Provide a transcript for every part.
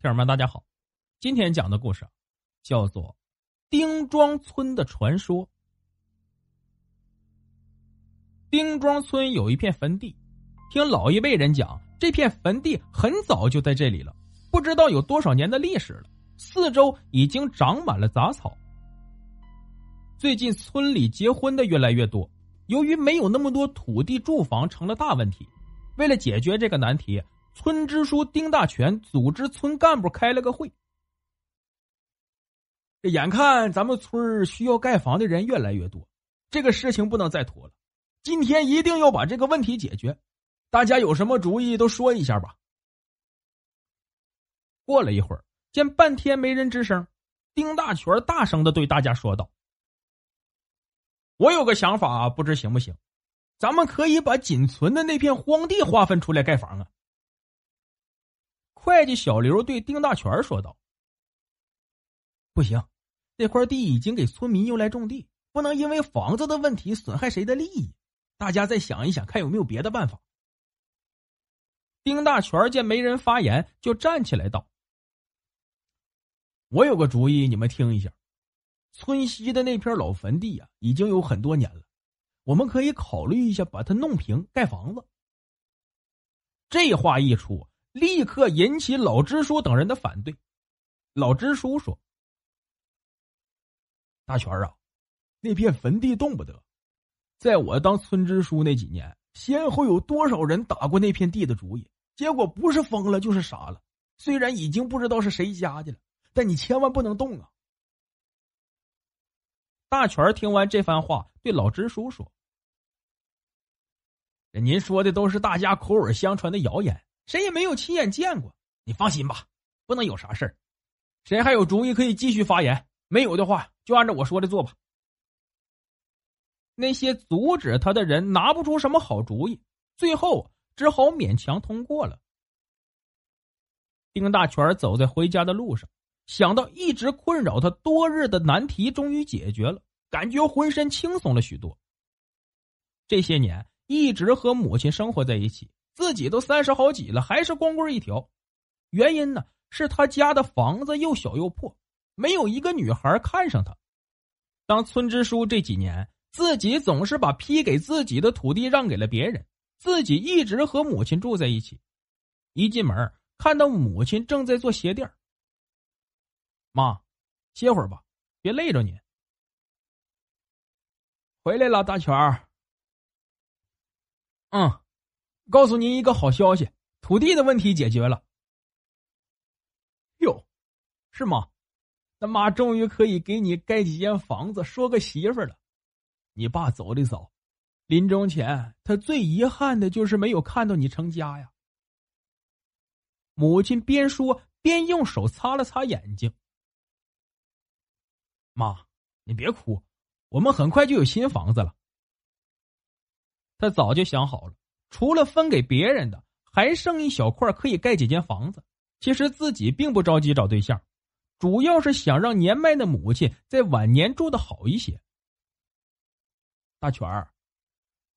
听友们，大家好，今天讲的故事叫做《丁庄村的传说》。丁庄村有一片坟地，听老一辈人讲，这片坟地很早就在这里了，不知道有多少年的历史了。四周已经长满了杂草。最近村里结婚的越来越多，由于没有那么多土地住房，成了大问题。为了解决这个难题。村支书丁大全组织村干部开了个会。这眼看咱们村需要盖房的人越来越多，这个事情不能再拖了，今天一定要把这个问题解决。大家有什么主意都说一下吧。过了一会儿，见半天没人吱声，丁大全大声的对大家说道：“我有个想法，不知行不行？咱们可以把仅存的那片荒地划分出来盖房啊。”会计小刘对丁大全说道：“不行，那块地已经给村民用来种地，不能因为房子的问题损害谁的利益。大家再想一想，看有没有别的办法。”丁大全见没人发言，就站起来道：“我有个主意，你们听一下。村西的那片老坟地啊，已经有很多年了，我们可以考虑一下，把它弄平，盖房子。”这话一出。立刻引起老支书等人的反对。老支书说：“大全啊，那片坟地动不得。在我当村支书那几年，先后有多少人打过那片地的主意，结果不是疯了就是傻了。虽然已经不知道是谁家的了，但你千万不能动啊！”大全听完这番话，对老支书说：“您说的都是大家口耳相传的谣言。”谁也没有亲眼见过，你放心吧，不能有啥事儿。谁还有主意可以继续发言？没有的话，就按照我说的做吧。那些阻止他的人拿不出什么好主意，最后只好勉强通过了。丁大全走在回家的路上，想到一直困扰他多日的难题终于解决了，感觉浑身轻松了许多。这些年一直和母亲生活在一起。自己都三十好几了，还是光棍一条。原因呢，是他家的房子又小又破，没有一个女孩看上他。当村支书这几年，自己总是把批给自己的土地让给了别人，自己一直和母亲住在一起。一进门，看到母亲正在做鞋垫妈，歇会儿吧，别累着你。回来了，大全儿。嗯。告诉您一个好消息，土地的问题解决了。哟，是吗？那妈终于可以给你盖几间房子，说个媳妇了。你爸走的早，临终前他最遗憾的就是没有看到你成家呀。母亲边说边用手擦了擦眼睛。妈，你别哭，我们很快就有新房子了。他早就想好了。除了分给别人的，还剩一小块可以盖几间房子。其实自己并不着急找对象，主要是想让年迈的母亲在晚年住的好一些。大全儿，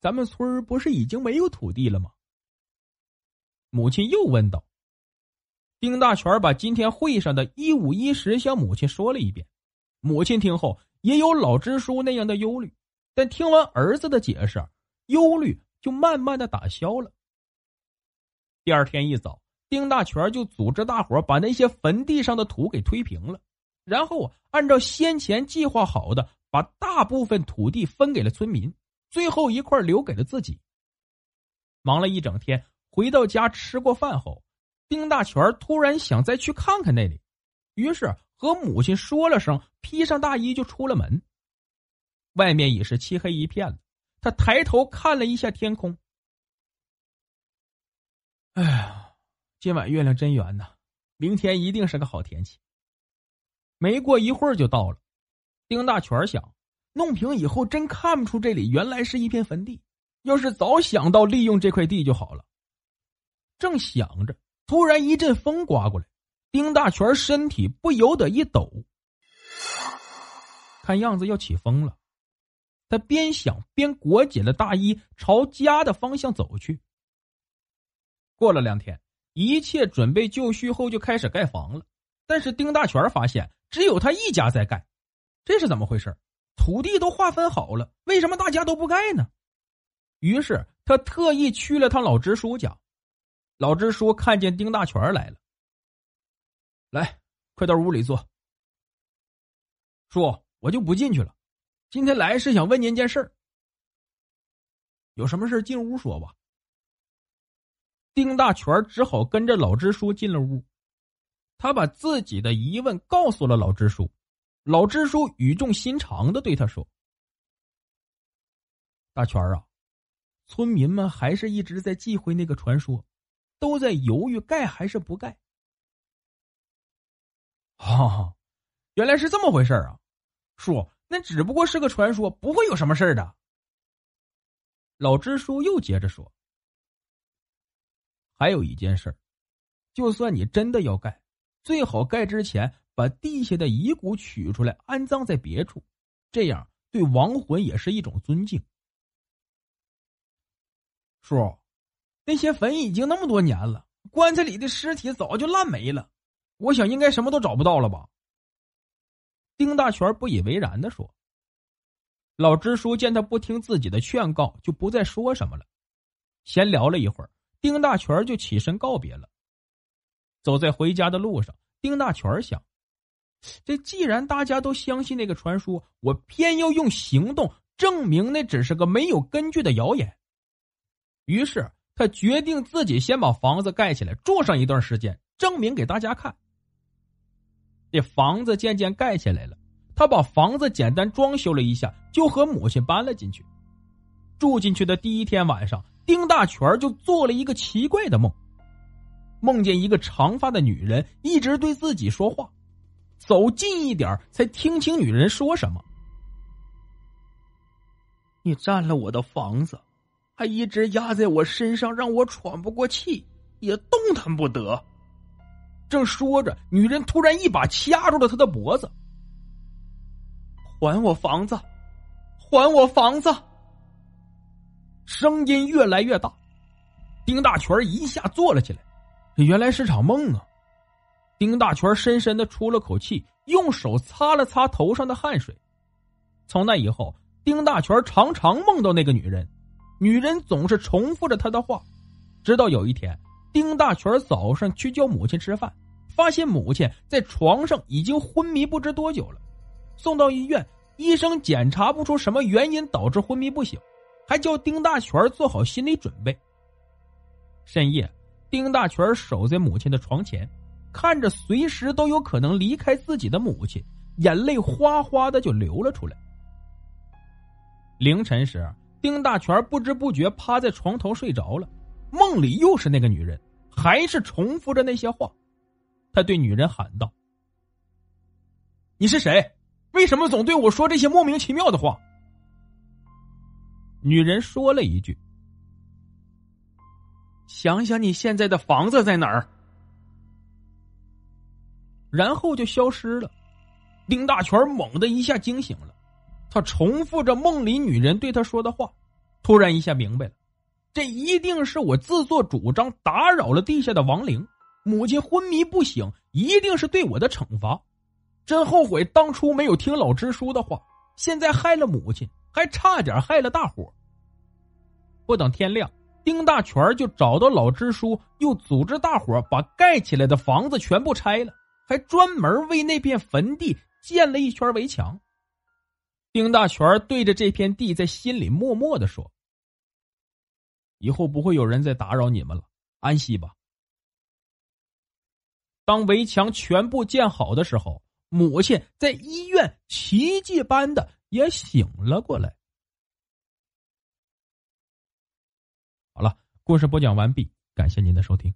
咱们村不是已经没有土地了吗？母亲又问道。丁大全把今天会上的一五一十向母亲说了一遍。母亲听后也有老支书那样的忧虑，但听完儿子的解释，忧虑。就慢慢的打消了。第二天一早，丁大全就组织大伙把那些坟地上的土给推平了，然后按照先前计划好的，把大部分土地分给了村民，最后一块留给了自己。忙了一整天，回到家吃过饭后，丁大全突然想再去看看那里，于是和母亲说了声，披上大衣就出了门。外面已是漆黑一片了。他抬头看了一下天空，哎呀，今晚月亮真圆呐，明天一定是个好天气。没过一会儿就到了，丁大全想，弄平以后真看不出这里原来是一片坟地。要是早想到利用这块地就好了。正想着，突然一阵风刮过来，丁大全身体不由得一抖。看样子要起风了，他边想边裹紧了大衣，朝家的方向走去。过了两天，一切准备就绪后，就开始盖房了。但是丁大全发现，只有他一家在盖，这是怎么回事？土地都划分好了，为什么大家都不盖呢？于是他特意去了趟老支书家。老支书看见丁大全来了，来，快到屋里坐。叔。我就不进去了，今天来是想问您件事儿。有什么事进屋说吧。丁大全只好跟着老支书进了屋，他把自己的疑问告诉了老支书。老支书语重心长的对他说：“大全啊，村民们还是一直在忌讳那个传说，都在犹豫盖还是不盖。”哈，原来是这么回事啊！叔，那只不过是个传说，不会有什么事儿的。老支书又接着说：“还有一件事就算你真的要盖，最好盖之前把地下的遗骨取出来安葬在别处，这样对亡魂也是一种尊敬。”叔，那些坟已经那么多年了，棺材里的尸体早就烂没了，我想应该什么都找不到了吧。丁大全不以为然的说：“老支书见他不听自己的劝告，就不再说什么了。闲聊了一会儿，丁大全就起身告别了。走在回家的路上，丁大全想：这既然大家都相信那个传说，我偏要用行动证明那只是个没有根据的谣言。于是他决定自己先把房子盖起来，住上一段时间，证明给大家看。”这房子渐渐盖起来了，他把房子简单装修了一下，就和母亲搬了进去。住进去的第一天晚上，丁大全就做了一个奇怪的梦，梦见一个长发的女人一直对自己说话，走近一点才听清女人说什么：“你占了我的房子，还一直压在我身上，让我喘不过气，也动弹不得。”正说着，女人突然一把掐住了他的脖子。“还我房子！还我房子！”声音越来越大，丁大全一下坐了起来。原来是场梦啊！丁大全深深的出了口气，用手擦了擦头上的汗水。从那以后，丁大全常常梦到那个女人，女人总是重复着他的话，直到有一天。丁大全早上去叫母亲吃饭，发现母亲在床上已经昏迷不知多久了。送到医院，医生检查不出什么原因导致昏迷不醒，还叫丁大全做好心理准备。深夜，丁大全守在母亲的床前，看着随时都有可能离开自己的母亲，眼泪哗哗的就流了出来。凌晨时，丁大全不知不觉趴在床头睡着了，梦里又是那个女人。还是重复着那些话，他对女人喊道：“你是谁？为什么总对我说这些莫名其妙的话？”女人说了一句：“想想你现在的房子在哪儿。”然后就消失了。丁大全猛的一下惊醒了，他重复着梦里女人对他说的话，突然一下明白了。这一定是我自作主张打扰了地下的亡灵，母亲昏迷不醒，一定是对我的惩罚。真后悔当初没有听老支书的话，现在害了母亲，还差点害了大伙。不等天亮，丁大全就找到老支书，又组织大伙把盖起来的房子全部拆了，还专门为那片坟地建了一圈围墙。丁大全对着这片地在心里默默的说。以后不会有人再打扰你们了，安息吧。当围墙全部建好的时候，母亲在医院奇迹般的也醒了过来。好了，故事播讲完毕。感谢您的收听。